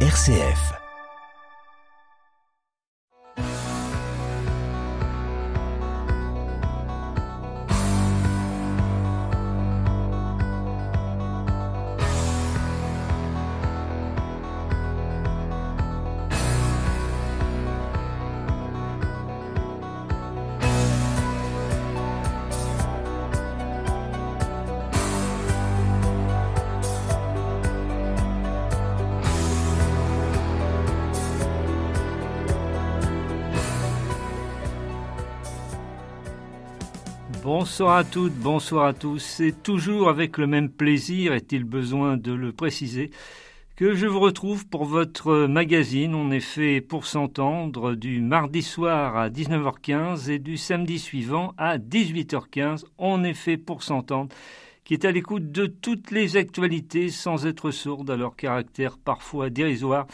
RCF. Bonsoir à toutes, bonsoir à tous. C'est toujours avec le même plaisir, est-il besoin de le préciser, que je vous retrouve pour votre magazine. On fait pour s'entendre du mardi soir à 19h15 et du samedi suivant à 18h15. On est fait pour s'entendre, qui est à l'écoute de toutes les actualités sans être sourde à leur caractère parfois dérisoire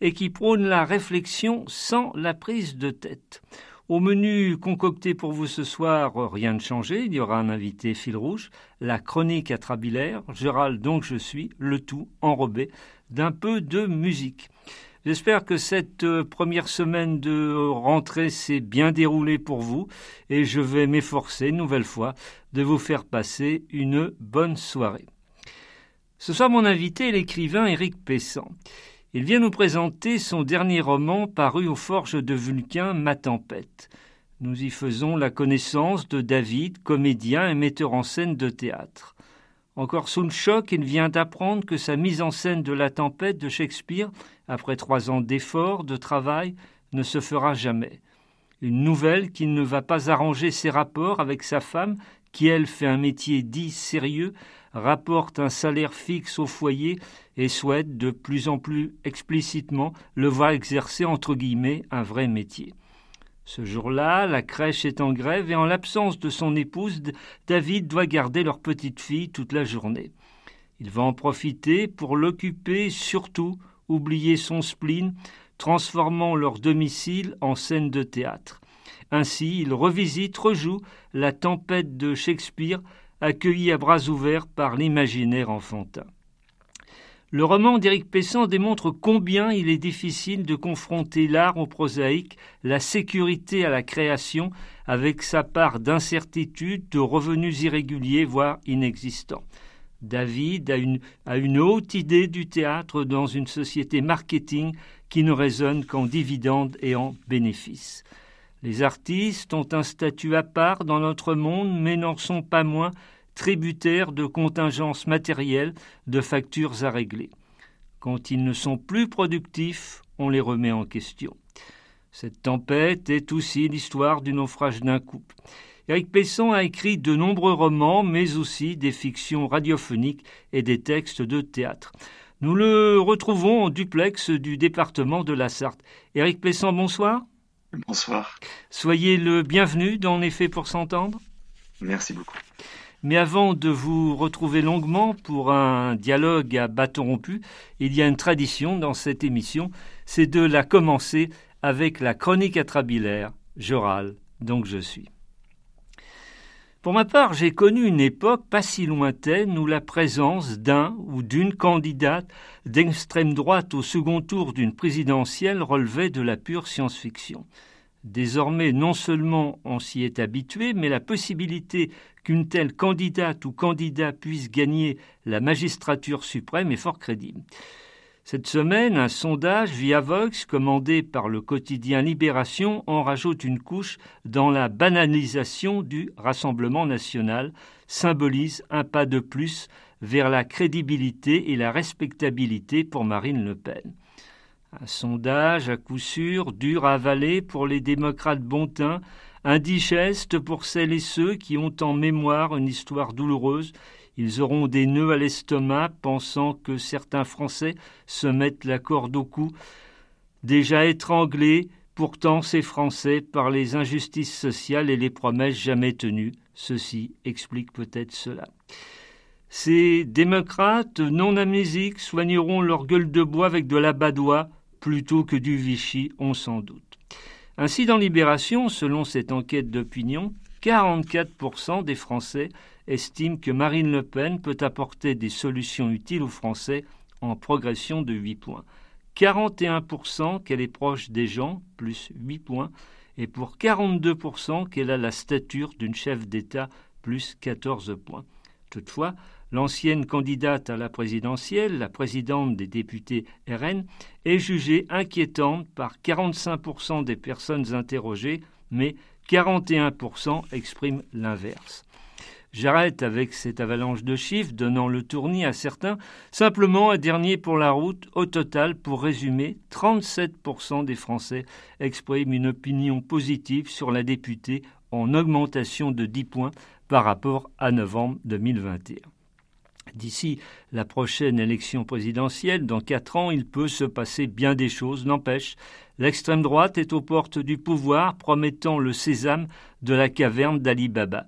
et qui prône la réflexion sans la prise de tête. Au menu concocté pour vous ce soir, rien de changé. Il y aura un invité fil rouge, la chronique atrabilaire, Gérald donc je suis, le tout enrobé d'un peu de musique. J'espère que cette euh, première semaine de rentrée s'est bien déroulée pour vous et je vais m'efforcer, une nouvelle fois, de vous faire passer une bonne soirée. Ce soir, mon invité est l'écrivain Éric Pessan. Il vient nous présenter son dernier roman paru aux Forges de Vulcain, Ma Tempête. Nous y faisons la connaissance de David, comédien et metteur en scène de théâtre. Encore sous le choc, il vient d'apprendre que sa mise en scène de La Tempête de Shakespeare, après trois ans d'efforts, de travail, ne se fera jamais. Une nouvelle qui ne va pas arranger ses rapports avec sa femme, qui elle fait un métier dit sérieux, rapporte un salaire fixe au foyer et souhaite de plus en plus explicitement le voir exercer entre guillemets un vrai métier. Ce jour-là, la crèche est en grève et en l'absence de son épouse, David doit garder leur petite fille toute la journée. Il va en profiter pour l'occuper, surtout oublier son spleen, transformant leur domicile en scène de théâtre. Ainsi, il revisite, rejoue la tempête de Shakespeare accueilli à bras ouverts par l'imaginaire enfantin. Le roman d'Éric Pessan démontre combien il est difficile de confronter l'art au prosaïque, la sécurité à la création, avec sa part d'incertitude, de revenus irréguliers, voire inexistants. David a une, a une haute idée du théâtre dans une société marketing qui ne résonne qu'en dividendes et en bénéfices. Les artistes ont un statut à part dans notre monde, mais n'en sont pas moins tributaires de contingences matérielles, de factures à régler. Quand ils ne sont plus productifs, on les remet en question. Cette tempête est aussi l'histoire du naufrage d'un couple. Éric Pesson a écrit de nombreux romans, mais aussi des fictions radiophoniques et des textes de théâtre. Nous le retrouvons en duplex du département de la Sarthe. Éric Pesson, bonsoir. Bonsoir. Soyez le bienvenu dans les faits pour s'entendre. Merci beaucoup. Mais avant de vous retrouver longuement pour un dialogue à bâton rompu, il y a une tradition dans cette émission, c'est de la commencer avec la chronique atrabilaire, je râle, donc je suis. Pour ma part, j'ai connu une époque pas si lointaine où la présence d'un ou d'une candidate d'extrême droite au second tour d'une présidentielle relevait de la pure science-fiction. Désormais, non seulement on s'y est habitué, mais la possibilité qu'une telle candidate ou candidat puisse gagner la magistrature suprême est fort crédible. Cette semaine, un sondage via Vox commandé par le quotidien Libération en rajoute une couche dans la banalisation du Rassemblement national, symbolise un pas de plus vers la crédibilité et la respectabilité pour Marine Le Pen. Un sondage à coup sûr dur à avaler pour les démocrates bontins, indigeste pour celles et ceux qui ont en mémoire une histoire douloureuse ils auront des nœuds à l'estomac, pensant que certains Français se mettent la corde au cou. Déjà étranglés, pourtant ces Français, par les injustices sociales et les promesses jamais tenues. Ceci explique peut-être cela. Ces démocrates non amnésiques soigneront leur gueule de bois avec de la badoie plutôt que du Vichy, on s'en doute. Ainsi, dans Libération, selon cette enquête d'opinion, 44% des Français estiment que Marine Le Pen peut apporter des solutions utiles aux Français en progression de 8 points. 41% qu'elle est proche des gens, plus 8 points, et pour 42% qu'elle a la stature d'une chef d'État, plus 14 points. Toutefois, l'ancienne candidate à la présidentielle, la présidente des députés RN, est jugée inquiétante par 45% des personnes interrogées, mais 41% expriment l'inverse. J'arrête avec cette avalanche de chiffres donnant le tournis à certains. Simplement un dernier pour la route. Au total, pour résumer, 37% des Français expriment une opinion positive sur la députée en augmentation de 10 points par rapport à novembre 2021. D'ici la prochaine élection présidentielle, dans quatre ans, il peut se passer bien des choses. N'empêche, l'extrême droite est aux portes du pouvoir, promettant le sésame de la caverne d'Ali Baba.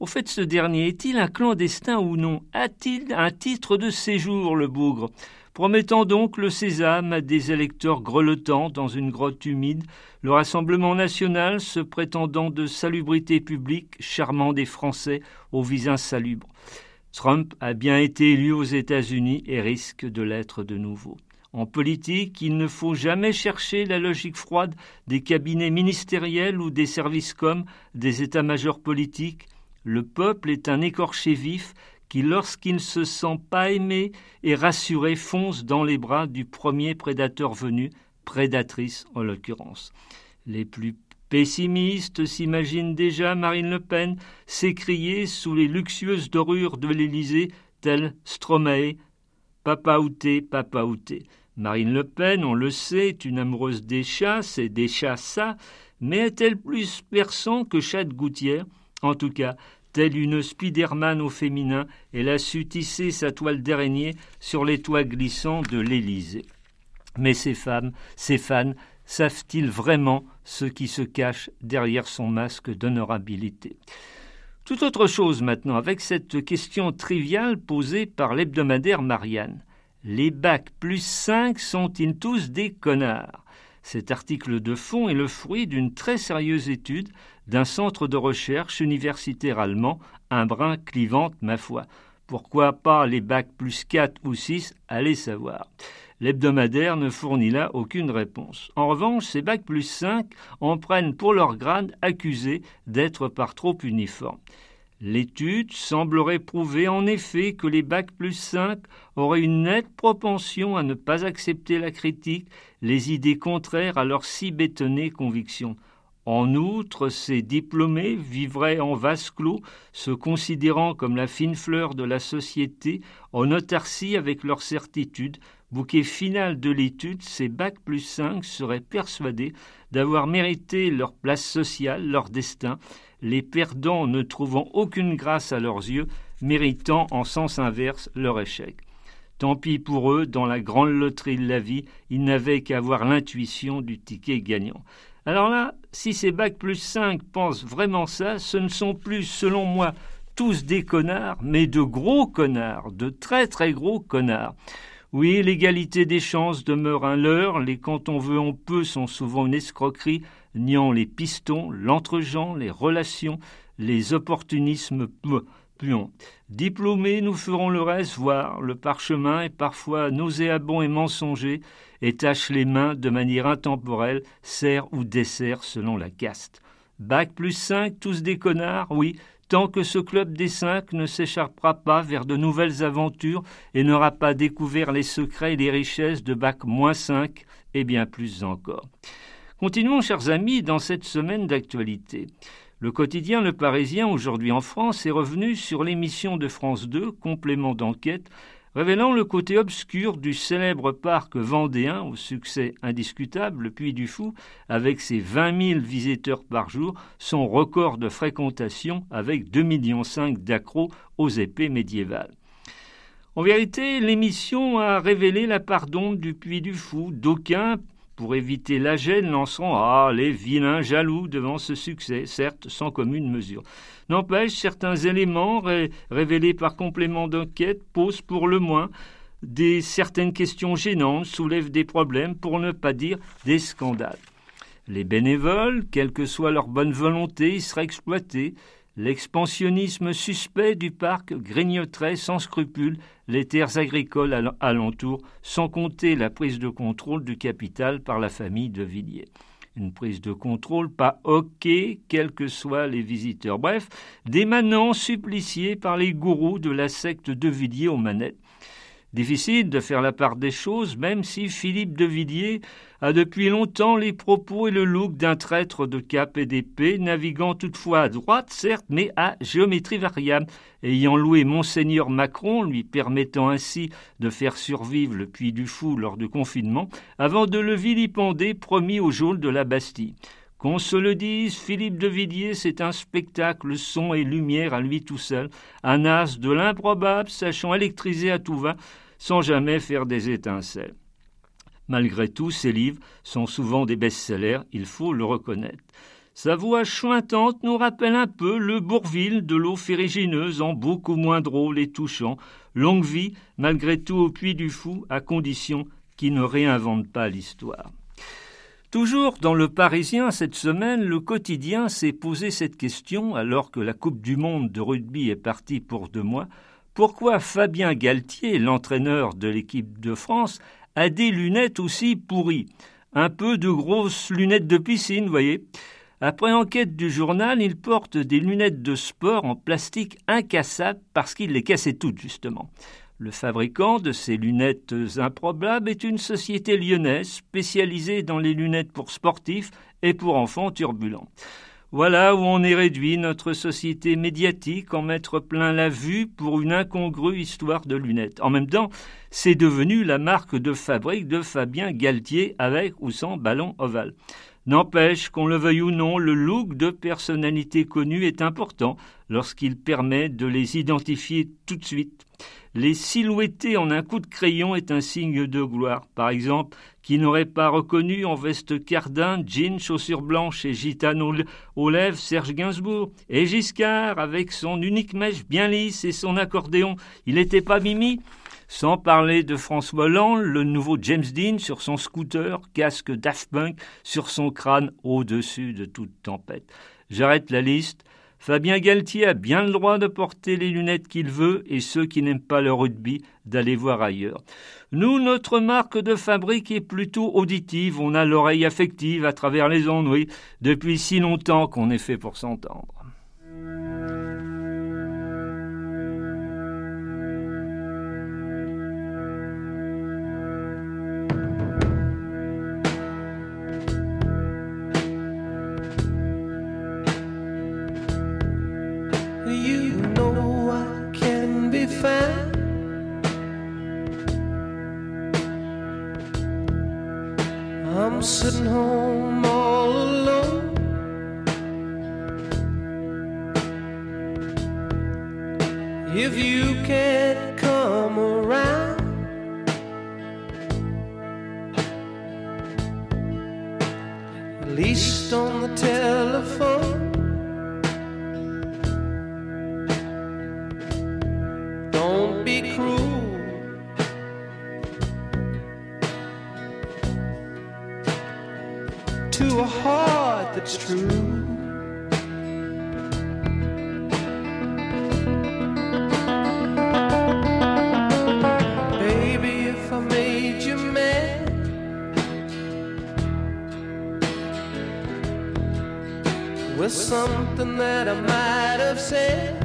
Au fait, ce dernier est-il un clandestin ou non? A-t-il un titre de séjour, le bougre? Promettant donc le sésame à des électeurs grelottants dans une grotte humide, le Rassemblement national se prétendant de salubrité publique, charmant des Français au vis insalubre. Trump a bien été élu aux États-Unis et risque de l'être de nouveau. En politique, il ne faut jamais chercher la logique froide des cabinets ministériels ou des services comme des états-majors politiques. Le peuple est un écorché vif qui, lorsqu'il ne se sent pas aimé et rassuré, fonce dans les bras du premier prédateur venu, prédatrice en l'occurrence. Les plus Pessimiste s'imagine déjà Marine Le Pen s'écrier sous les luxueuses dorures de l'Élysée, tel Stromae, Papa outé, papa outé. Marine Le Pen, on le sait, est une amoureuse des chats, c'est des chats ça, mais est-elle plus perçant que Chad Gouttière? En tout cas, telle une Spiderman au féminin, elle a su tisser sa toile d'araignée sur les toits glissants de l'Élysée. Mais ces femmes, ces fans, savent-ils vraiment ce qui se cache derrière son masque d'honorabilité? Tout autre chose maintenant, avec cette question triviale posée par l'hebdomadaire Marianne. Les bacs plus 5 sont-ils tous des connards? Cet article de fond est le fruit d'une très sérieuse étude d'un centre de recherche universitaire allemand, un brin clivante, ma foi. Pourquoi pas les bacs plus 4 ou 6 Allez savoir. L'hebdomadaire ne fournit là aucune réponse. En revanche, ces bacs plus 5 en prennent pour leur grade accusé d'être par trop uniformes. L'étude semblerait prouver en effet que les bacs plus 5 auraient une nette propension à ne pas accepter la critique, les idées contraires à leurs si bétonnées convictions. En outre, ces diplômés vivraient en vase clos, se considérant comme la fine fleur de la société, en autarcie avec leurs certitudes, bouquet final de l'étude, ces bacs plus 5 seraient persuadés d'avoir mérité leur place sociale, leur destin, les perdants ne trouvant aucune grâce à leurs yeux, méritant en sens inverse leur échec. Tant pis pour eux, dans la grande loterie de la vie, ils n'avaient qu'à avoir l'intuition du ticket gagnant. Alors là, si ces bacs plus 5 pensent vraiment ça, ce ne sont plus, selon moi, tous des connards, mais de gros connards, de très très gros connards. Oui, l'égalité des chances demeure un leurre, les quand on veut on peut sont souvent une escroquerie, niant les pistons, l'entregent, les relations, les opportunismes Diplômés, nous ferons le reste, voir le parchemin est parfois nauséabond et mensonger, et tâche les mains de manière intemporelle, sert ou dessert selon la caste. Bac plus cinq, tous des connards, oui, tant que ce club des cinq ne s'échappera pas vers de nouvelles aventures et n'aura pas découvert les secrets et les richesses de Bac moins 5 et bien plus encore. Continuons, chers amis, dans cette semaine d'actualité. Le quotidien Le Parisien, aujourd'hui en France, est revenu sur l'émission de France 2, complément d'enquête, révélant le côté obscur du célèbre parc vendéen au succès indiscutable, le Puy du Fou, avec ses 20 000 visiteurs par jour, son record de fréquentation avec 2,5 millions d'accros aux épées médiévales. En vérité, l'émission a révélé la part d'ombre du Puy du Fou. D'aucuns pour éviter la gêne, lanceront Ah, les vilains jaloux devant ce succès, certes sans commune mesure. N'empêche, certains éléments révélés par complément d'enquête posent pour le moins des certaines questions gênantes, soulèvent des problèmes, pour ne pas dire des scandales. Les bénévoles, quelle que soit leur bonne volonté, y seraient exploités. L'expansionnisme suspect du parc grignoterait sans scrupule les terres agricoles alentour, sans compter la prise de contrôle du capital par la famille de Villiers. Une prise de contrôle pas OK, quels que soient les visiteurs. Bref, des manants suppliciés par les gourous de la secte de Villiers aux manettes. Difficile de faire la part des choses, même si Philippe de Villiers a depuis longtemps les propos et le look d'un traître de cap et d'épée, naviguant toutefois à droite, certes, mais à géométrie variable, ayant loué Monseigneur Macron, lui permettant ainsi de faire survivre le Puy du Fou lors du confinement, avant de le vilipender promis au geôle de la Bastille. Qu'on se le dise, Philippe de Villiers, c'est un spectacle son et lumière à lui tout seul, un as de l'improbable, sachant électriser à tout va, sans jamais faire des étincelles. Malgré tout, ses livres sont souvent des best-sellers, il faut le reconnaître. Sa voix chointante nous rappelle un peu le Bourville de l'eau férigineuse en beaucoup moins drôle et touchant. Longue vie, malgré tout au puits du fou, à condition qu'il ne réinvente pas l'histoire. Toujours dans le Parisien cette semaine, le quotidien s'est posé cette question alors que la Coupe du Monde de rugby est partie pour deux mois. Pourquoi Fabien Galtier, l'entraîneur de l'équipe de France, a des lunettes aussi pourries? Un peu de grosses lunettes de piscine, voyez. Après enquête du journal, il porte des lunettes de sport en plastique incassables parce qu'il les cassait toutes, justement. Le fabricant de ces lunettes improbables est une société lyonnaise spécialisée dans les lunettes pour sportifs et pour enfants turbulents. Voilà où on est réduit notre société médiatique en mettre plein la vue pour une incongrue histoire de lunettes. En même temps, c'est devenu la marque de fabrique de Fabien Galtier avec ou sans ballon ovale. N'empêche qu'on le veuille ou non, le look de personnalité connue est important lorsqu'il permet de les identifier tout de suite. Les silhouetter en un coup de crayon est un signe de gloire. Par exemple, qui n'aurait pas reconnu en veste cardin, jean, chaussures blanches et gitane aux lèvres Serge Gainsbourg Et Giscard, avec son unique mèche bien lisse et son accordéon, il n'était pas Mimi? Sans parler de François Hollande, le nouveau James Dean sur son scooter, casque Daft Punk sur son crâne au-dessus de toute tempête. J'arrête la liste. Fabien Galtier a bien le droit de porter les lunettes qu'il veut et ceux qui n'aiment pas le rugby d'aller voir ailleurs. Nous, notre marque de fabrique est plutôt auditive, on a l'oreille affective à travers les ondes, depuis si longtemps qu'on est fait pour s'entendre. to a heart that's true. Baby, if I made you mad, with something that I might have said.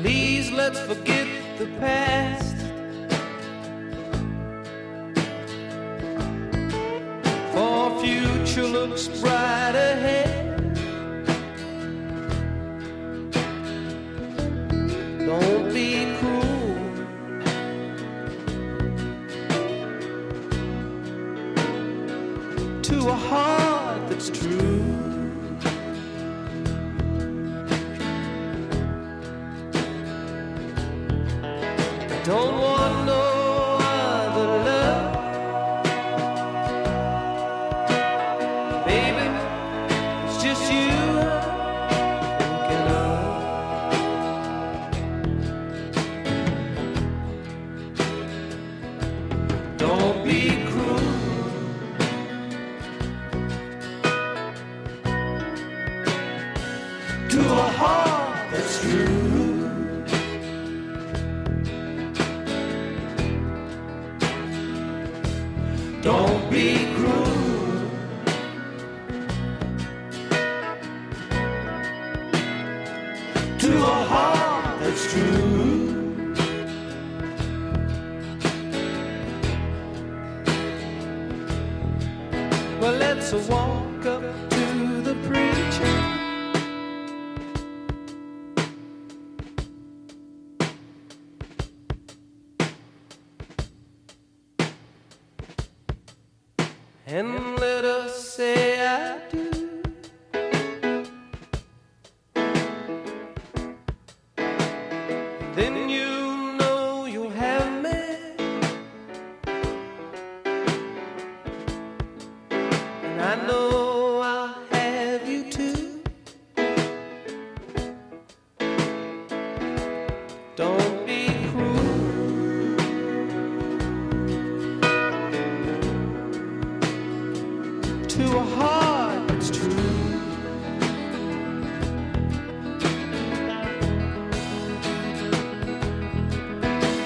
Please let's forget the past. a heart that's true.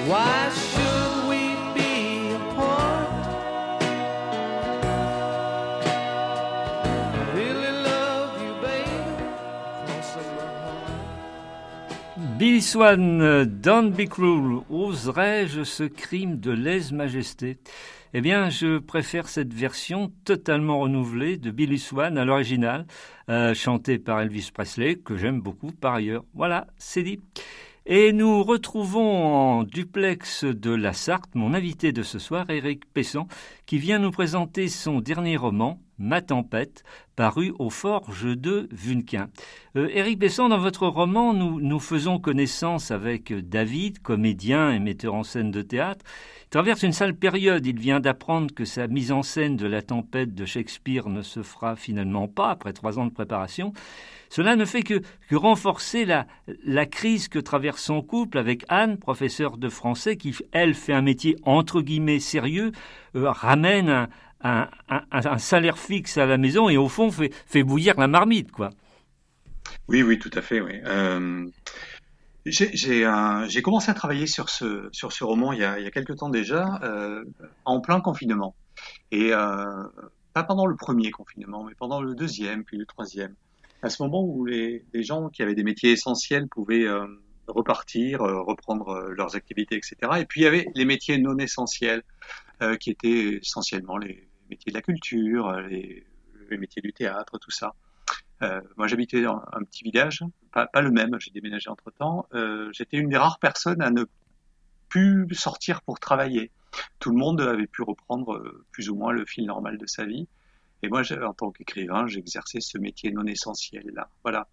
Why should we be apart? Love you. Billy Swan, Don't Be Cruel, oserais-je ce crime de lèse-majesté? Eh bien, je préfère cette version totalement renouvelée de Billy Swan à l'original, euh, chantée par Elvis Presley, que j'aime beaucoup par ailleurs. Voilà, c'est dit. Et nous retrouvons en duplex de la Sarthe mon invité de ce soir, Éric Pessan, qui vient nous présenter son dernier roman, Ma tempête, paru aux Forges de Vunquin. Euh, Éric Besson, dans votre roman, nous, nous faisons connaissance avec David, comédien et metteur en scène de théâtre. Il traverse une sale période. Il vient d'apprendre que sa mise en scène de la tempête de Shakespeare ne se fera finalement pas après trois ans de préparation. Cela ne fait que, renforcer la, la crise que traverse son couple avec Anne, professeure de français, qui, elle, fait un métier entre guillemets sérieux, euh, ramène un, salaire fixe à la maison et au fond fait, bouillir la marmite, quoi. Oui, oui, tout à fait. Euh, j'ai commencé à travailler sur ce, roman il y a, il quelques temps déjà, euh, en plein confinement. Et euh, pas pendant le premier confinement, mais pendant le deuxième, puis le troisième. À ce moment où les, gens qui avaient des métiers essentiels pouvaient repartir, euh, reprendre euh, leurs activités, etc. Et puis il y avait les métiers non essentiels, euh, qui étaient essentiellement les métiers de la culture, les, les métiers du théâtre, tout ça. Euh, moi, j'habitais dans un petit village, pas, pas le même, j'ai déménagé entre temps. Euh, J'étais une des rares personnes à ne plus sortir pour travailler. Tout le monde avait pu reprendre euh, plus ou moins le fil normal de sa vie. Et moi, en tant qu'écrivain, j'exerçais ce métier non essentiel là. Voilà.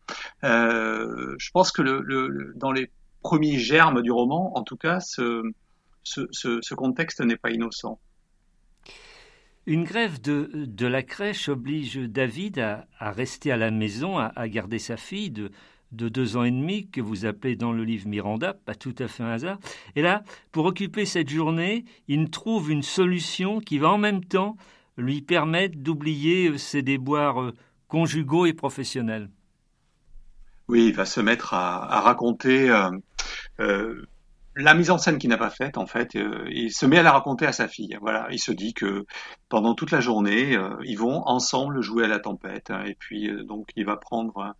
Euh, je pense que dans les premiers germes du roman, en tout cas, ce, contexte n'est pas innocent. Une grève de, la crèche oblige David à, rester à la maison, à, à garder sa fille de, de, deux ans et demi, que vous appelez dans le livre Miranda, pas tout à fait un hasard. Et là, pour occuper cette journée, il trouve une solution qui va en même temps lui permettre d'oublier ses déboires conjugaux et professionnels. Oui, il va se mettre à, raconter euh, euh, la mise en scène qu'il n'a pas faite, en fait, euh, il se met à la raconter à sa fille. Voilà, il se dit que pendant toute la journée, euh, ils vont ensemble jouer à la tempête. Hein, et puis euh, donc il va prendre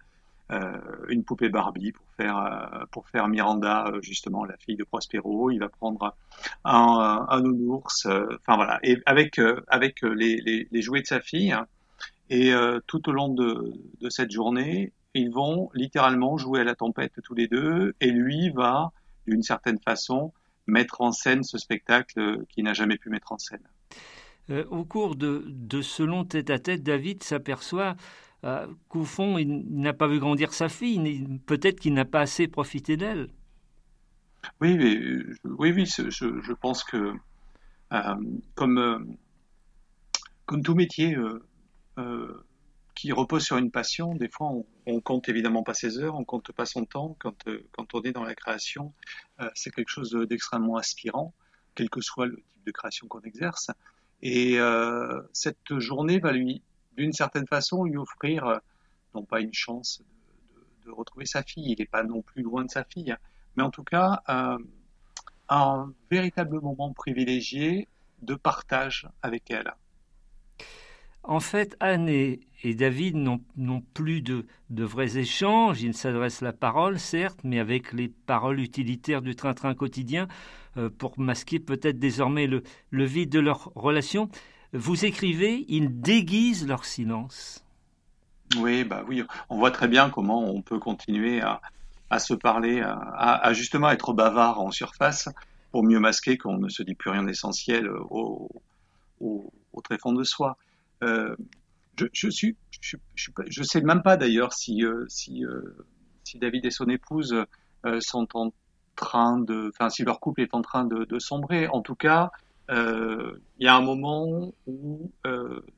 une poupée Barbie pour faire pour faire Miranda, justement la fille de Prospero. Il va prendre un, un nounours. Enfin voilà, et avec avec les, jouets de sa fille. Et tout au long de, cette journée, ils vont littéralement jouer à la tempête tous les deux. Et lui va d'une certaine façon, mettre en scène ce spectacle qu'il n'a jamais pu mettre en scène. Euh, au cours de, ce long tête-à-tête, David s'aperçoit euh, qu'au fond, il n'a pas vu grandir sa fille, peut-être qu'il n'a pas assez profité d'elle. Oui, mais, oui, oui, je, pense que euh, comme, comme tout métier, qui repose sur une passion. Des fois, on, on, compte évidemment pas ses heures, on compte pas son temps. Quand, euh, quand on est dans la création, euh, c'est quelque chose d'extrêmement aspirant, quel que soit le type de création qu'on exerce. Et euh, cette journée va lui, d'une certaine façon, lui offrir euh, non pas une chance de, retrouver sa fille, il n'est pas non plus loin de sa fille, mais en tout cas euh, un véritable moment privilégié de partage avec elle. En fait, Anne et, David n'ont plus de, vrais échanges. Ils s'adressent la parole, certes, mais avec les paroles utilitaires du train-train quotidien euh, pour masquer peut-être désormais le, vide de leur relation. Vous écrivez, ils déguisent leur silence. Oui, bah oui, on voit très bien comment on peut continuer à, se parler, à, justement être bavard en surface pour mieux masquer qu'on ne se dit plus rien d'essentiel au, au, très fond de soi. Euh, je, je, suis, je, je, sais même pas d'ailleurs si, euh, euh, si David et son épouse sont en train de, enfin, si leur couple est en train de sombrer. En tout cas, il y a un moment où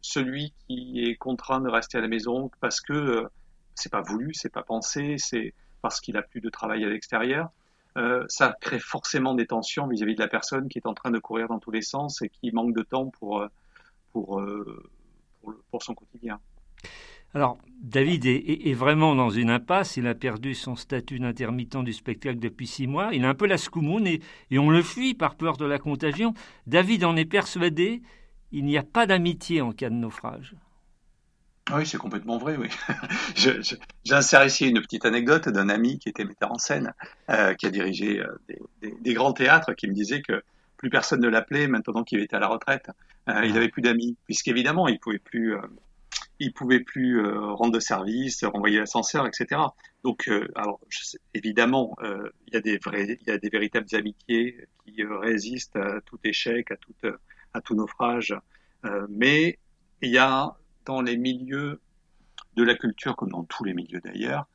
celui qui est contraint de rester à la maison parce que c'est pas voulu, c'est pas pensé, c'est parce qu'il a plus de travail à l'extérieur, ça crée forcément des tensions vis-à-vis -vis de la personne qui est en train de courir dans tous les sens et qui manque de temps pour, pour, pour, son quotidien. Alors, David est, vraiment dans une impasse. Il a perdu son statut d'intermittent du spectacle depuis six mois. Il a un peu la scoumoune et, et, on le fuit par peur de la contagion. David en est persuadé. Il n'y a pas d'amitié en cas de naufrage. Oui, c'est complètement vrai, oui. J'insère ici une petite anecdote d'un ami qui était metteur en scène, euh, qui a dirigé euh, des, des, grands théâtres, qui me disait que plus personne ne l'appelait maintenant qu'il était à la retraite. Euh, il n'avait plus d'amis, puisqu'évidemment, il pouvait plus, il pouvait plus euh, rendre de service, renvoyer l'ascenseur, etc. Donc, alors, évidemment, il y a des vrais, il y a des véritables amitiés qui résistent à tout échec, à tout, à tout naufrage. mais il y a dans les milieux de la culture, comme dans tous les milieux d'ailleurs,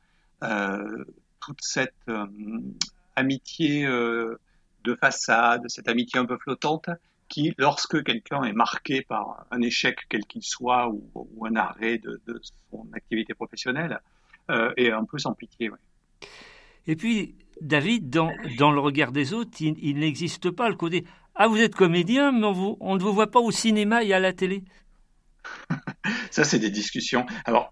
toute cette amitié de façade, cette amitié un peu flottante, qui, lorsque quelqu'un est marqué par un échec quel qu'il soit ou, un arrêt de, son activité professionnelle, euh, est un peu sans pitié. Et puis, David, dans, dans, le regard des autres, il, n'existe pas le côté Ah, vous êtes comédien, mais on, on ne vous voit pas au cinéma et à la télé? Ça, c'est des discussions. Alors,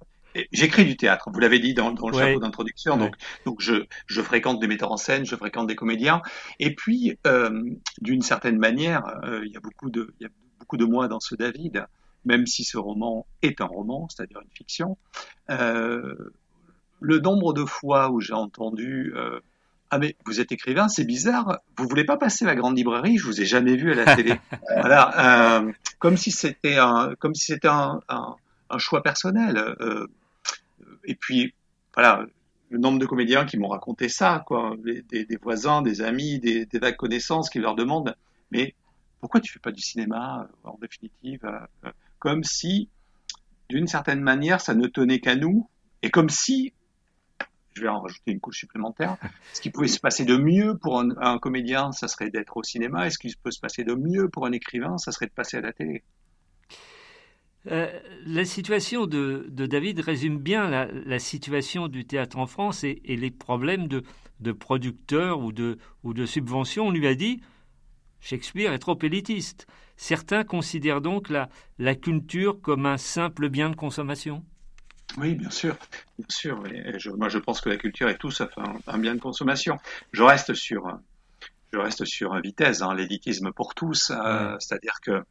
J'écris du théâtre, vous l'avez dit dans, dans le chapeau d'introduction, donc, donc je, je, fréquente des metteurs en scène, je fréquente des comédiens, et puis euh, d'une certaine manière, euh, il, y a beaucoup de, il y a beaucoup de moi dans ce David, même si ce roman est un roman, c'est-à-dire une fiction. Euh, le nombre de fois où j'ai entendu ah mais vous êtes écrivain, c'est bizarre. Vous voulez pas passer à la grande librairie Je vous ai jamais vu à la télé. voilà, euh, comme si c'était un, comme si c'était un, un, un, choix personnel. Euh, et puis, voilà, le nombre de comédiens qui m'ont raconté ça, quoi, des, voisins, des amis, des, des, vagues connaissances qui leur demandent, mais pourquoi tu fais pas du cinéma, en définitive, euh, comme si, d'une certaine manière, ça ne tenait qu'à nous, et comme si, je vais en rajouter une couche supplémentaire, ce qui pouvait se passer de mieux pour un, un comédien, ça serait d'être au cinéma, et ce qui peut se passer de mieux pour un écrivain, ça serait de passer à la télé. Euh, la situation de, David résume bien la, situation du théâtre en France et, les problèmes de, producteurs ou de, ou de subventions. On lui a dit Shakespeare est trop élitiste. Certains considèrent donc la, la culture comme un simple bien de consommation. Oui, bien sûr, bien sûr. moi, je pense que la culture est tout sauf un, bien de consommation. Je reste sur, je reste sur vitesse, hein, l'élitisme pour tous, euh, c'est-à-dire que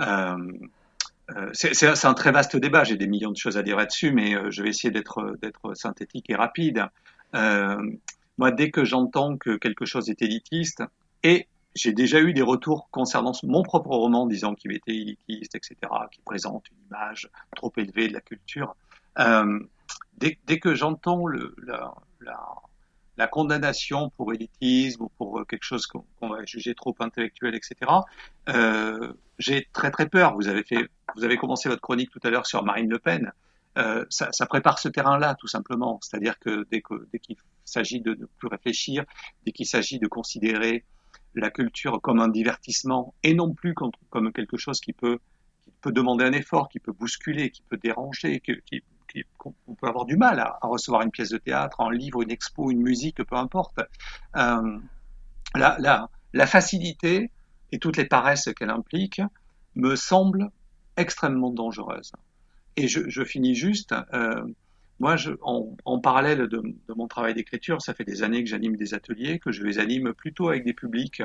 euh, c'est un très vaste débat, j'ai des millions de choses à dire là-dessus, mais euh, je vais essayer d'être synthétique et rapide. Euh, moi, dès que j'entends que quelque chose est élitiste, et j'ai déjà eu des retours concernant mon propre roman disant qu'il était élitiste, etc., qui présente une image trop élevée de la culture, euh, dès, que j'entends la, la, la, condamnation pour élitisme ou pour quelque chose qu'on va juger trop intellectuel, etc., euh, j'ai très très peur. Vous avez fait, vous avez commencé votre chronique tout à l'heure sur Marine Le Pen. Euh, ça, ça, prépare ce terrain-là, tout simplement. C'est-à-dire que dès qu'il s'agit de ne plus réfléchir, dès qu'il s'agit de considérer la culture comme un divertissement et non plus comme, quelque chose qui peut, qui peut demander un effort, qui peut bousculer, qui peut déranger, qui, on peut avoir du mal à, recevoir une pièce de théâtre, un livre, une expo, une musique, peu importe. Euh, la, facilité et toutes les paresses qu'elle implique me semblent extrêmement dangereuses. Et je, finis juste, euh, moi, en, parallèle de, de mon travail d'écriture, ça fait des années que j'anime des ateliers, que je les anime plutôt avec des publics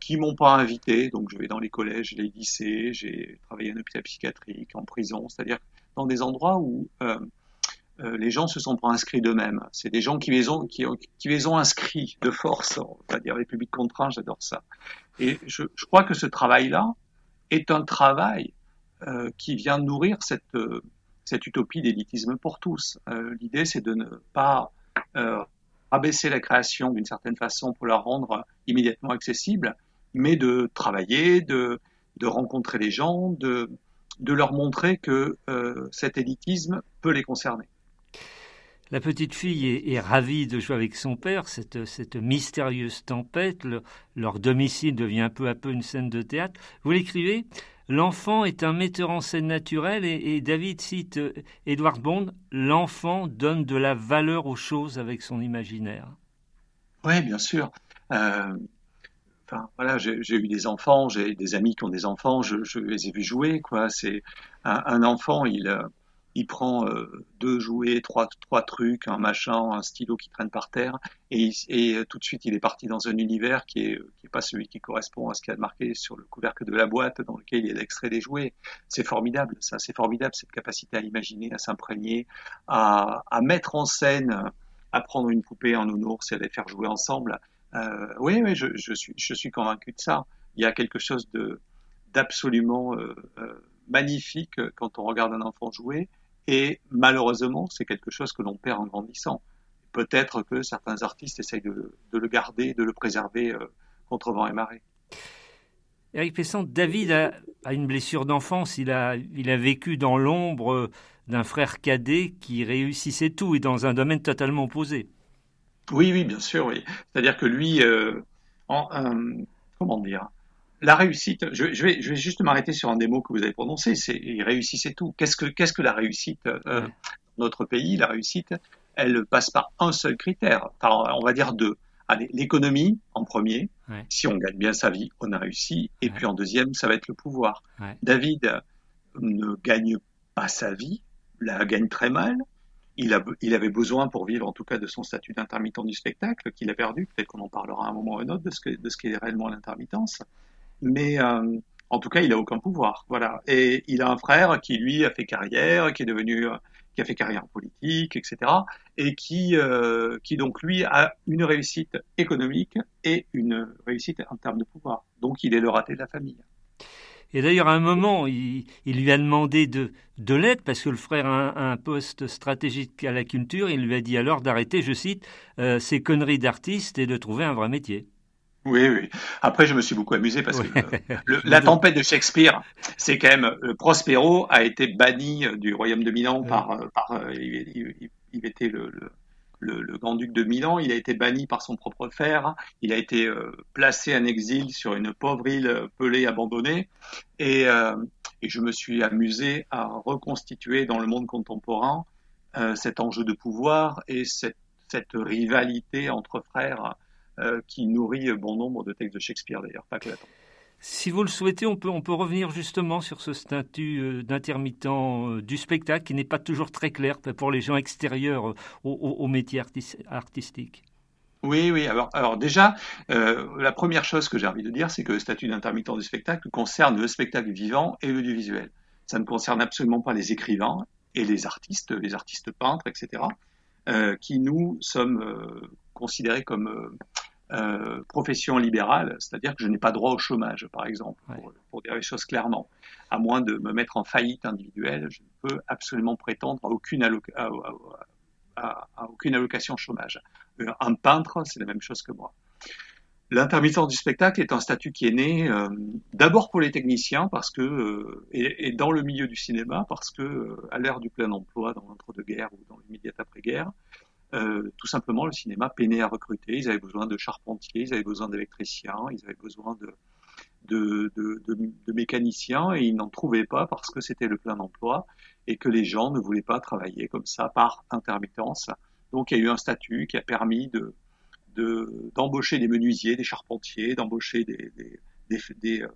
qui m'ont pas invité. Donc, je vais dans les collèges, les lycées, j'ai travaillé en hôpital psychiatrique, en prison, c'est-à-dire dans des endroits où euh, euh, les gens se sont pas inscrits d'eux-mêmes. C'est des gens qui les ont, qui, les ont inscrits de force. On va dire les publics contraints, j'adore ça. Et je, crois que ce travail-là est un travail euh, qui vient nourrir cette, cette utopie d'élitisme pour tous. L'idée, c'est de ne pas abaisser la création d'une certaine façon pour la rendre immédiatement accessible, mais de travailler, de, de rencontrer les gens, de, de leur montrer que euh, cet élitisme peut les concerner. La petite fille est, est, ravie de jouer avec son père, cette, cette mystérieuse tempête. Le, leur domicile devient peu à peu une scène de théâtre. Vous l'écrivez L'enfant est un metteur en scène naturel et, et David cite Edward Bond L'enfant donne de la valeur aux choses avec son imaginaire. Oui, bien sûr. Euh, voilà, j'ai eu des enfants, j'ai des amis qui ont des enfants, je, je les ai vus jouer. quoi. C'est un, un, enfant, il il prend euh, deux jouets, trois, trois trucs, un machin, un stylo qui traîne par terre, et, et euh, tout de suite il est parti dans un univers qui est, qui est pas celui qui correspond à ce qu'il y a marqué sur le couvercle de la boîte dans lequel il y a l'extrait des jouets. C'est formidable, ça, c'est formidable cette capacité à imaginer, à s'imprégner, à, à, mettre en scène, à prendre une poupée, un nounours et à les faire jouer ensemble. Euh, oui, oui, je, suis, convaincu de ça. Il y a quelque chose d'absolument euh, euh, magnifique quand on regarde un enfant jouer et malheureusement, c'est quelque chose que l'on perd en grandissant. Peut-être que certains artistes essayent de, le garder, de le préserver contre vent et marée. Eric Pessan, David a, a une blessure d'enfance. Il a, il a vécu dans l'ombre d'un frère cadet qui réussissait tout et dans un domaine totalement opposé. Oui, oui, bien sûr. Oui. C'est-à-dire que lui, euh, en, euh, comment dire, la réussite, je, je, vais, je vais juste m'arrêter sur un des mots que vous avez prononcé, c'est tout. Qu'est-ce que, qu'est-ce que la réussite euh, Dans notre pays, la réussite, elle passe par un seul critère, enfin, on va dire deux. Allez, l'économie en premier. Ouais. Si on gagne bien sa vie, on a réussi. Et ouais. puis en deuxième, ça va être le pouvoir. Ouais. David ne gagne pas sa vie, la gagne très mal. Il, avait besoin pour vivre, en tout cas, de son statut d'intermittent du spectacle qu'il a perdu. Peut-être qu'on en parlera à un moment ou à un autre de ce, que, de qu'est réellement l'intermittence mais euh, en tout cas, il a aucun pouvoir. Voilà. Et il a un frère qui lui a fait carrière, qui est devenu, qui a fait carrière politique, etc. Et euh, qui donc lui a une réussite économique et une réussite en termes de pouvoir. Donc, il est le raté de la famille. Et d'ailleurs, à un moment, il, il, lui a demandé de, de l'aide parce que le frère a un, un, poste stratégique à la culture. Il lui a dit alors d'arrêter, je cite, euh, ces conneries d'artiste et de trouver un vrai métier. Oui, oui. Après, je me suis beaucoup amusé parce que le, la tempête de Shakespeare, c'est quand même euh, Prospero a été banni euh, du royaume de Milan par, euh, par il, il, il, était le, le, grand-duc de Milan, il a été banni par son propre frère, il a été euh, placé en exil sur une pauvre île pelée abandonnée, et, euh, je me suis amusé à reconstituer dans le monde contemporain euh, cet enjeu de pouvoir et cette, cette rivalité entre frères euh, qui nourrit bon nombre de textes de Shakespeare d'ailleurs, pas que la si vous le souhaitez, on peut, on peut revenir justement sur ce statut euh, d'intermittent euh, du spectacle qui n'est pas toujours très clair pour les gens extérieurs au, au, métier artis artistique. Oui, oui. Alors, déjà, euh, la première chose que j'ai envie de dire, c'est que le statut d'intermittent du spectacle concerne le spectacle vivant et l'audiovisuel. Ça ne concerne absolument pas les écrivains et les artistes, les artistes peintres, etc., euh, qui nous sommes euh, considérés comme euh, profession libérale, c'est-à-dire que je n'ai pas droit au chômage, par exemple, pour, ouais. pour, dire les choses clairement. À moins de me mettre en faillite individuelle, je ne peux absolument prétendre à aucune, alloc à, à, à aucune allocation chômage. Euh, un peintre, c'est la même chose que moi. L'intermittence du spectacle est un statut qui est né euh, d'abord pour les techniciens parce que euh, et, et, dans le milieu du cinéma parce que à l'ère du plein emploi dans l'entre-deux-guerres ou dans l'immédiat après-guerre, euh, tout simplement, le cinéma peinait à recruter. Ils avaient besoin de charpentiers, ils avaient besoin d'électriciens, ils avaient besoin de, de, de, de, mécaniciens et ils n'en trouvaient pas parce que c'était le plein emploi et que les gens ne voulaient pas travailler comme ça par intermittence. Donc, il y a eu un statut qui a permis de d'embaucher des menuisiers, des charpentiers, d'embaucher des, des, des, euh,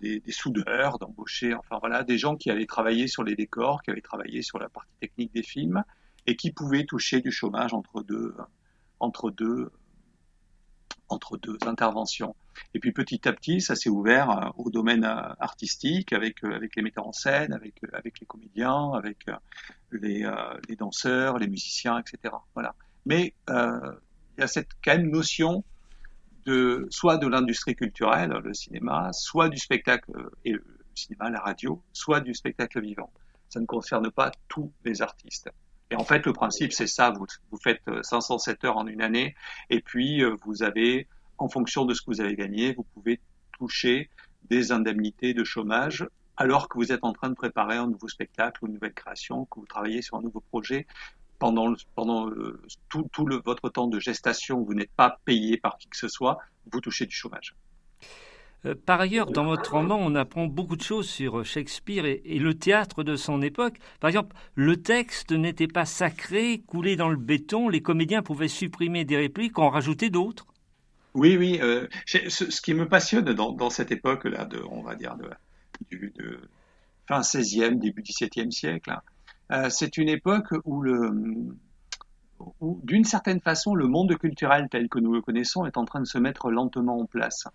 des, des, soudeurs, d'embaucher, enfin voilà, des gens qui allaient travailler sur les décors, qui avaient travaillé sur la partie technique des films, et qui pouvaient toucher du chômage entre deux, entre deux, entre deux interventions. Et puis petit à petit, ça s'est ouvert au domaine artistique avec, avec les metteurs en scène, avec, avec les comédiens, avec les, les danseurs, les musiciens, etc. Voilà. Mais il y a cette quand même notion de soit de l'industrie culturelle, le cinéma, soit du spectacle et le cinéma, la radio, soit du spectacle vivant. Ça ne concerne pas tous les artistes. Et en fait, le principe, c'est ça. Vous, vous faites 507 heures en une année, et puis vous avez, en fonction de ce que vous avez gagné, vous pouvez toucher des indemnités de chômage alors que vous êtes en train de préparer un nouveau spectacle ou une nouvelle création, que vous travaillez sur un nouveau projet pendant, pendant tout, tout le, votre temps de gestation, vous n'êtes pas payé par qui que ce soit, vous touchez du chômage. Euh, par ailleurs, dans votre roman, on apprend beaucoup de choses sur Shakespeare et, le théâtre de son époque. Par exemple, le texte n'était pas sacré, coulé dans le béton. Les comédiens pouvaient supprimer des répliques, en rajouter d'autres. Oui, oui. Euh, ce, qui me passionne dans, cette époque-là, de, on va dire, de, du, fin 16e, début 17e siècle, hein, euh, c'est une époque où d'une certaine façon, le monde culturel tel que nous le connaissons est en train de se mettre lentement en place.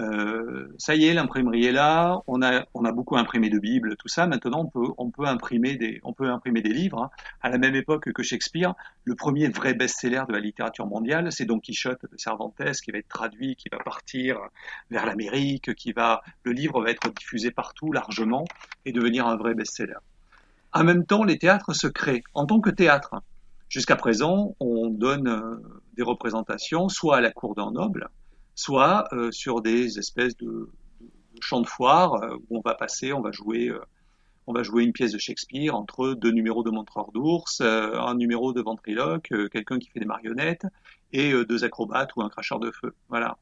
Euh, ça y est, l'imprimerie est là. On a, on a beaucoup imprimé de Bibles, tout ça. Maintenant, on peut, on peut imprimer des, on peut imprimer des livres. Hein. À la même époque que Shakespeare, le premier vrai best-seller de la littérature mondiale, c'est Don Quichotte de Cervantes, qui va être traduit, qui va partir vers l'Amérique, qui va, le livre va être diffusé partout largement et devenir un vrai best-seller. En même temps, les théâtres se créent en tant que théâtre. Jusqu'à présent, on donne euh, des représentations soit à la cour d'un noble, soit euh, sur des espèces de, de champs de foire euh, où on va passer, on va jouer, on va jouer une pièce de Shakespeare entre deux numéros de montreur d'ours, un numéro de ventriloque, quelqu'un qui fait des marionnettes et deux acrobates ou un cracheur de feu. Voilà.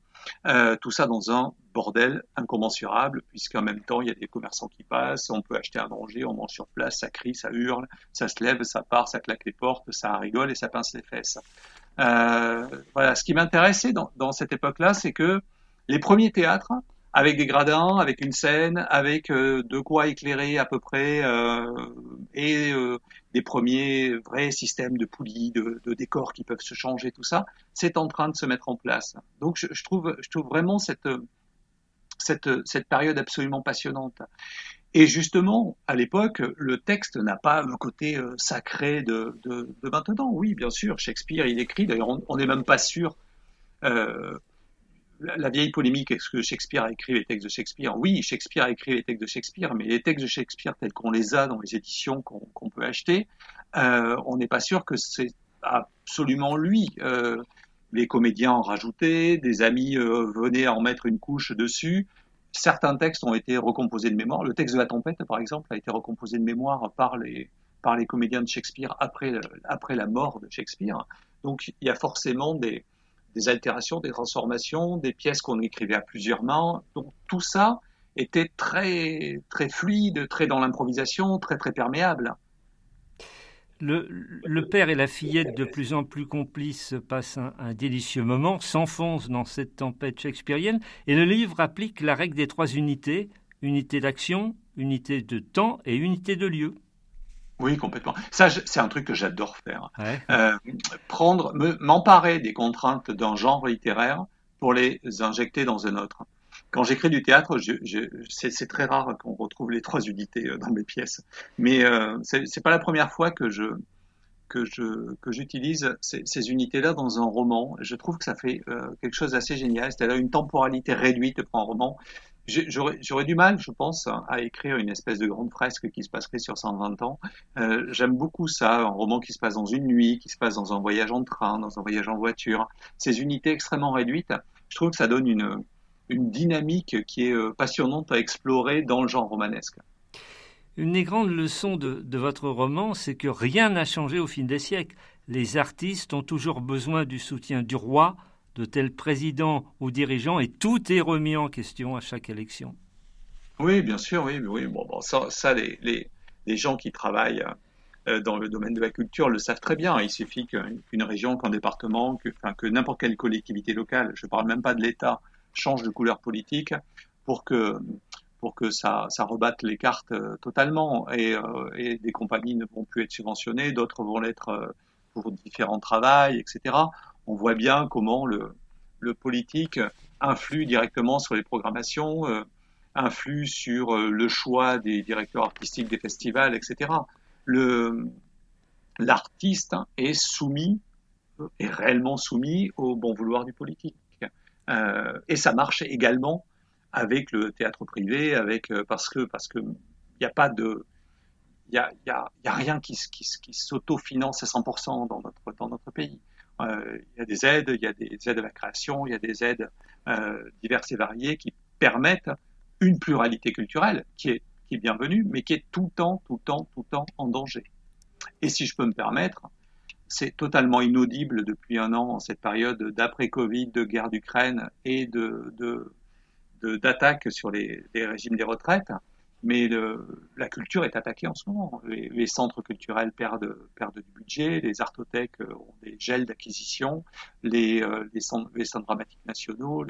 Euh, tout ça dans un bordel incommensurable, puisqu'en même temps, il y a des commerçants qui passent, on peut acheter à manger, on mange sur place, ça crie, ça hurle, ça se lève, ça part, ça claque les portes, ça rigole et ça pince les fesses. Euh, voilà, ce qui m'intéressait dans, dans cette époque-là, c'est que les premiers théâtres, avec des gradins, avec une scène, avec euh, de quoi éclairer à peu près, euh, et euh, des premiers vrais systèmes de poulies, de, de, décors qui peuvent se changer, tout ça, c'est en train de se mettre en place. Donc je, je, trouve, je trouve vraiment cette, cette, cette période absolument passionnante. Et justement, à l'époque, le texte n'a pas le côté euh, sacré de, de, maintenant. Oui, bien sûr, Shakespeare, il écrit, d'ailleurs on n'est même pas sûr euh, la vieille polémique, est-ce que Shakespeare a écrit les textes de Shakespeare? Oui, Shakespeare a écrit les textes de Shakespeare, mais les textes de Shakespeare tels qu'on les a dans les éditions qu'on qu peut acheter, euh, on n'est pas sûr que c'est absolument lui. Euh, les comédiens en rajoutaient, des amis venaient en mettre une couche dessus. Certains textes ont été recomposés de mémoire. Le texte de la tempête, par exemple, a été recomposé de mémoire par les, par les comédiens de Shakespeare après, après la mort de Shakespeare. Donc il y a forcément des, des altérations, des transformations, des pièces qu'on écrivait à plusieurs mains. Donc tout ça était très très fluide, très dans l'improvisation, très très perméable. Le, le, père et la fillette, de plus en plus complices, passent un, un délicieux moment, s'enfoncent dans cette tempête shakespearienne, et le livre applique la règle des trois unités unité d'action, unité de temps et unité de lieu. Oui, complètement. Ça, c'est un truc que j'adore faire. Ouais. Euh, prendre, m'emparer des contraintes d'un genre littéraire pour les injecter dans un autre. Quand j'écris du théâtre, c'est très rare qu'on retrouve les trois unités euh, dans mes pièces. Mais euh, c'est pas la première fois que j'utilise ces, ces unités-là dans un roman. Je trouve que ça fait euh, quelque chose d'assez génial. C'est-à-dire une temporalité réduite pour un roman J'aurais du mal, je pense, à écrire une espèce de grande fresque qui se passerait sur 120 ans. Euh, J'aime beaucoup ça, un roman qui se passe dans une nuit, qui se passe dans un voyage en train, dans un voyage en voiture. Ces unités extrêmement réduites, je trouve que ça donne une, une dynamique qui est euh, passionnante à explorer dans le genre romanesque. Une des grandes leçons de, de votre roman, c'est que rien n'a changé au fil des siècles. Les artistes ont toujours besoin du soutien du roi, de tels présidents ou dirigeants et tout est remis en question à chaque élection. Oui, bien sûr, oui, oui. Bon, bon ça, ça les, les, les, gens qui travaillent euh, dans le domaine de la culture le savent très bien. Il suffit qu'une région, qu'un département, que, enfin, que n'importe quelle collectivité locale, je ne parle même pas de l'État, change de couleur politique pour que pour que ça, ça rebatte les cartes euh, totalement et, euh, et, des compagnies ne vont plus être subventionnées, d'autres vont l'être euh, pour différents travails, etc on voit bien comment le, le politique influe directement sur les programmations, influe sur le choix des directeurs artistiques des festivals, etc. L'artiste est soumis, est réellement soumis au bon vouloir du politique. Et ça marche également avec le théâtre privé, avec parce que parce que il n'y a pas de il y a, y, y a, rien qui, qui, qui s'autofinance à 100% dans notre, dans notre pays. Euh, il y a des aides, il y a des aides à la création, il y a des aides euh, diverses et variées qui permettent une pluralité culturelle qui est, qui est bienvenue, mais qui est tout le temps, tout le temps, tout le temps en danger. Et si je peux me permettre, c'est totalement inaudible depuis un an, en cette période d'après-Covid, de guerre d'Ukraine et de, d'attaques sur les, régimes des retraites mais la culture est attaquée en ce moment. Les, centres culturels perdent, perdent du budget, les artothèques ont des gels d'acquisition, les, euh, les, centres, dramatiques nationaux,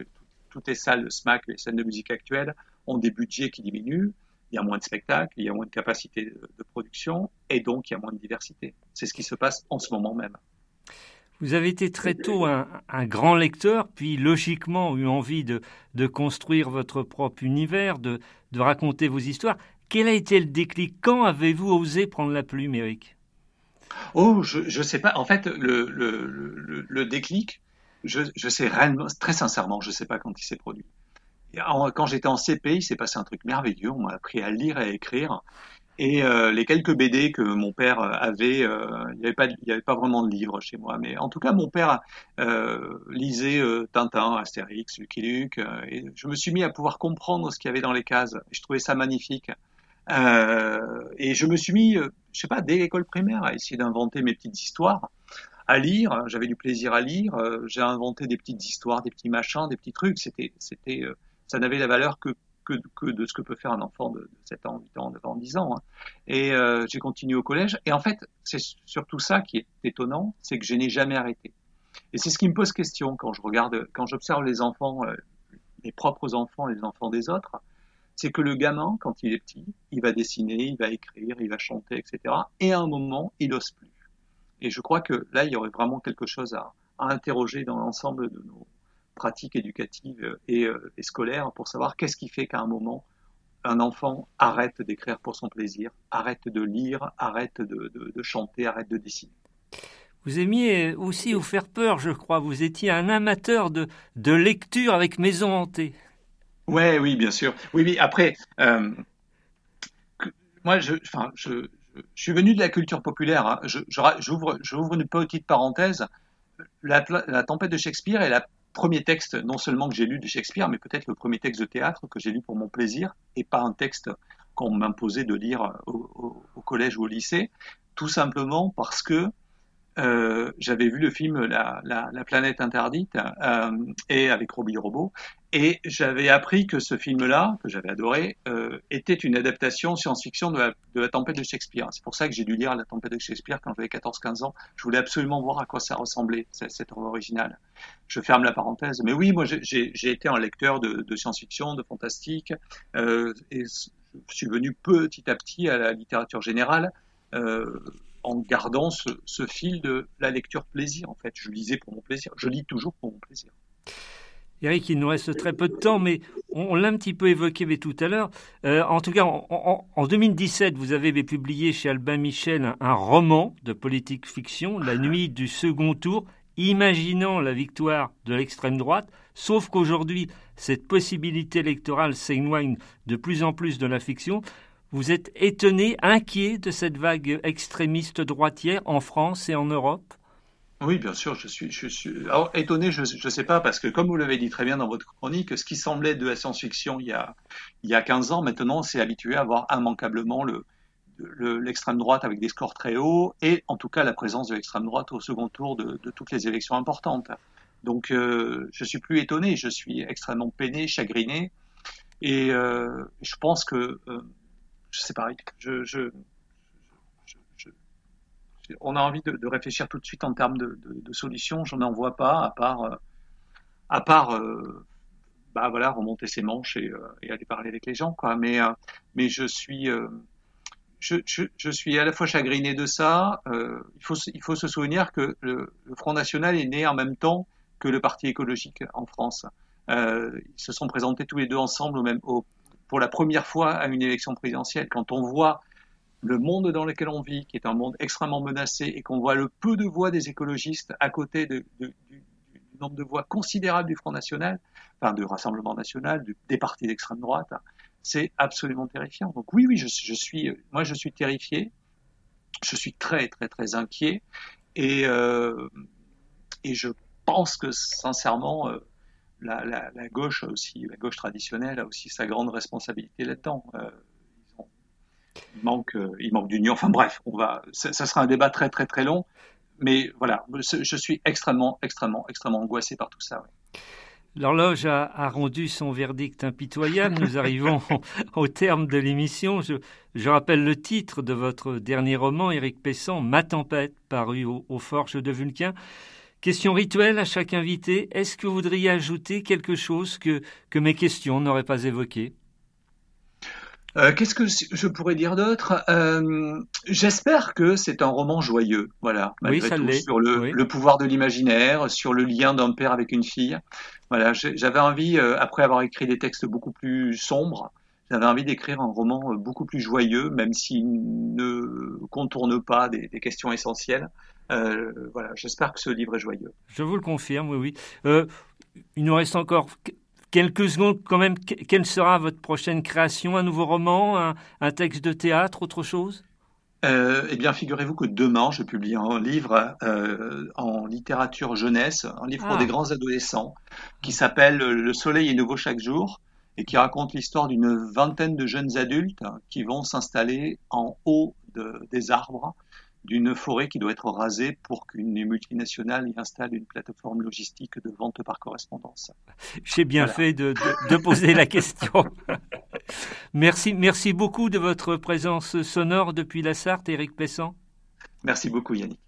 toutes les salles de SMAC, les scènes de musique actuelles ont des budgets qui diminuent. Il y a moins de spectacles, il y a moins de capacité de, production et donc il y a moins de diversité. C'est ce qui se passe en ce moment même. Vous avez été très tôt un, un, grand lecteur, puis logiquement eu envie de, de construire votre propre univers, de, de, raconter vos histoires. Quel a été le déclic? Quand avez-vous osé prendre la plume, Eric Oh, je ne sais pas. En fait, le, le, le, le déclic, je, je, sais réellement, très sincèrement, je ne sais pas quand il s'est produit. Quand j'étais en CP, il s'est passé un truc merveilleux. On m'a appris à lire et à écrire. Et euh, les quelques BD que mon père avait, euh, il n'y avait, avait pas vraiment de livres chez moi. Mais en tout cas, mon père euh, lisait euh, Tintin, Astérix, Lucky Luke. Euh, et je me suis mis à pouvoir comprendre ce qu'il y avait dans les cases. Je trouvais ça magnifique. et je me suis mis, je sais pas, dès l'école primaire, à essayer d'inventer mes petites histoires, à lire. J'avais du plaisir à lire. J'ai inventé des petites histoires, des petits machins, des petits trucs. C'était, c'était, ça n'avait la valeur que que, que, de ce que peut faire un enfant de, de 7 ans, 8 ans, 9 ans, 10 ans. Hein. Et euh, j'ai continué au collège. Et en fait, c'est surtout ça qui est étonnant, c'est que je n'ai jamais arrêté. Et c'est ce qui me pose question quand je regarde, quand j'observe les enfants, euh, mes propres enfants, les enfants des autres, c'est que le gamin, quand il est petit, il va dessiner, il va écrire, il va chanter, etc. Et à un moment, il n'ose plus. Et je crois que là, il y aurait vraiment quelque chose à interroger dans l'ensemble de nos, pratiques éducatives et, euh, et scolaires pour savoir qu'est-ce qui fait qu'à un moment, un enfant arrête d'écrire pour son plaisir, arrête de lire, arrête de, de, de, chanter, arrête de dessiner. Vous aimiez aussi vous faire peur, je crois. Vous étiez un amateur de, de lecture avec Maison hantée. Ouais, oui, bien sûr. Oui, oui. Après, euh, moi, je, enfin, je, je, je, suis venu de la culture populaire. Hein. J'ouvre, j'ouvre une petite parenthèse. La, la tempête de Shakespeare est la premier texte, non seulement que j'ai lu de Shakespeare, mais peut-être le premier texte de théâtre que j'ai lu pour mon plaisir, et pas un texte qu'on m'imposait de lire au, collège ou au lycée, tout simplement parce que euh, j'avais vu le film la planète interdite euh, et avec Robbie Robot et j'avais appris que ce film-là que j'avais adoré euh, était une adaptation science-fiction de, de la, tempête de Shakespeare. C'est pour ça que j'ai dû lire la tempête de Shakespeare quand j'avais 14-15 ans. Je voulais absolument voir à quoi ça ressemblait cette œuvre originale. Je ferme la parenthèse, mais oui, moi j'ai été un lecteur de, de science-fiction, de fantastique euh, et je suis venu petit à petit à la littérature générale. Euh, en gardant ce, ce, fil de la lecture plaisir. En fait, je lisais pour mon plaisir. Je lis toujours pour mon plaisir. Eric, il nous reste très peu de temps, mais on, l'a un petit peu évoqué tout à l'heure. Euh, en tout cas, en, en, en, 2017, vous avez publié chez Albin Michel un roman de politique fiction, La nuit du second tour, imaginant la victoire de l'extrême droite, sauf qu'aujourd'hui, cette possibilité électorale s'éloigne de plus en plus de la fiction. Vous êtes étonné, inquiet de cette vague extrémiste droitière en France et en Europe? Oui, bien sûr, je suis, je suis... Alors, étonné, je ne sais pas, parce que comme vous l'avez dit très bien dans votre chronique, ce qui semblait de la science-fiction il, y a, il y a 15 ans, maintenant, c'est habitué à voir immanquablement le, l'extrême le, droite avec des scores très hauts, et en tout cas la présence de l'extrême droite au second tour de, de, toutes les élections importantes. Donc, euh, je suis plus étonné, je suis extrêmement peiné, chagriné, et euh, je pense que euh, c'est pareil. Je, je, je, on a envie de, réfléchir tout de suite en termes de, solutions. Je n'en vois pas, à part, euh, à part euh, bah voilà, remonter ses manches et, euh, aller parler avec les gens. Mais, mais je suis. Je, suis à la fois chagriné de ça. il, faut, il faut se souvenir que le, Front National est né en même temps que le Parti écologique en France. Ils se sont présentés tous les deux ensemble au même, pour la première fois à une élection présidentielle. Quand on voit le monde dans lequel on vit, qui est un monde extrêmement menacé, et qu'on voit le peu de voix des écologistes à côté du, nombre de voix considérable du Front National, enfin du Rassemblement National, des partis d'extrême droite, c'est absolument terrifiant. Donc oui, oui, je, suis, moi je suis terrifié, je suis très, très, très inquiet, et, euh, et je pense que sincèrement, euh, la, la, la, gauche aussi, la gauche traditionnelle a aussi sa grande responsabilité là-dedans. Euh, il manque, euh, il manque d'union. Enfin bref, on va, ça, ça, sera un débat très très très long, mais voilà, je suis extrêmement extrêmement extrêmement angoissé par tout ça. Ouais. L'horloge a, a, rendu son verdict impitoyable. Nous arrivons au terme de l'émission. Je, je, rappelle le titre de votre dernier roman, Éric Pessan, Ma tempête, paru aux au Forges de Vulcain. Question rituelle à chaque invité. Est-ce que vous voudriez ajouter quelque chose que, que mes questions n'auraient pas évoqué? Euh, Qu'est-ce que je pourrais dire d'autre? Euh, J'espère que c'est un roman joyeux, voilà, malgré oui, ça tout, sur le, oui. le, pouvoir de l'imaginaire, sur le lien d'un père avec une fille. Voilà, j'avais envie, euh, après avoir écrit des textes beaucoup plus sombres, j'avais envie d'écrire un roman euh, beaucoup plus joyeux, même s'il ne contourne pas des, des questions essentielles. Euh, voilà, j'espère que ce livre est joyeux. Je vous le confirme, oui, oui. Euh, il nous reste encore quelques secondes quand même. Quelle sera votre prochaine création Un nouveau roman Un, un texte de théâtre Autre chose? Euh, eh bien, figurez-vous que demain, je publie un livre euh, en littérature jeunesse, un livre ah. pour des grands adolescents, qui s'appelle Le soleil est nouveau chaque jour et qui raconte l'histoire d'une vingtaine de jeunes adultes qui vont s'installer en haut de, des arbres d'une forêt qui doit être rasée pour qu'une multinationale y installe une plateforme logistique de vente par correspondance. J'ai bien voilà. fait de, de, de, poser la question. merci, merci beaucoup de votre présence sonore depuis la Sarthe, Éric Pessan. Merci beaucoup, Yannick.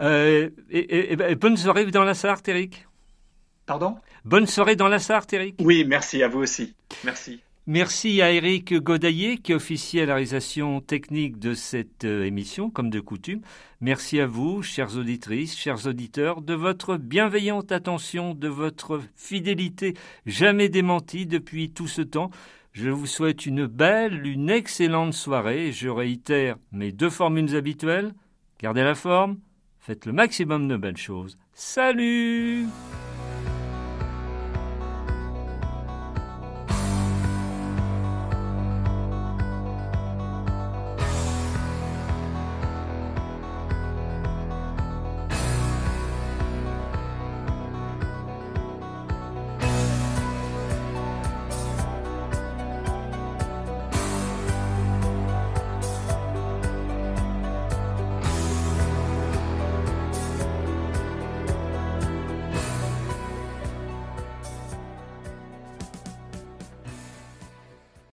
Euh, et, et, et, bonne soirée dans la Sarthe, Éric. Pardon? Bonne soirée dans la Sarthe, Éric. Oui, merci à vous aussi. Merci. Merci à Eric Godaillé qui officie à la réalisation technique de cette euh, émission, comme de coutume. Merci à vous, chères auditrices, chers auditeurs, de votre bienveillante attention, de votre fidélité jamais démentie depuis tout ce temps. Je vous souhaite une belle, une excellente soirée. Je réitère mes deux formules habituelles. Gardez la forme, faites le maximum de belles choses. Salut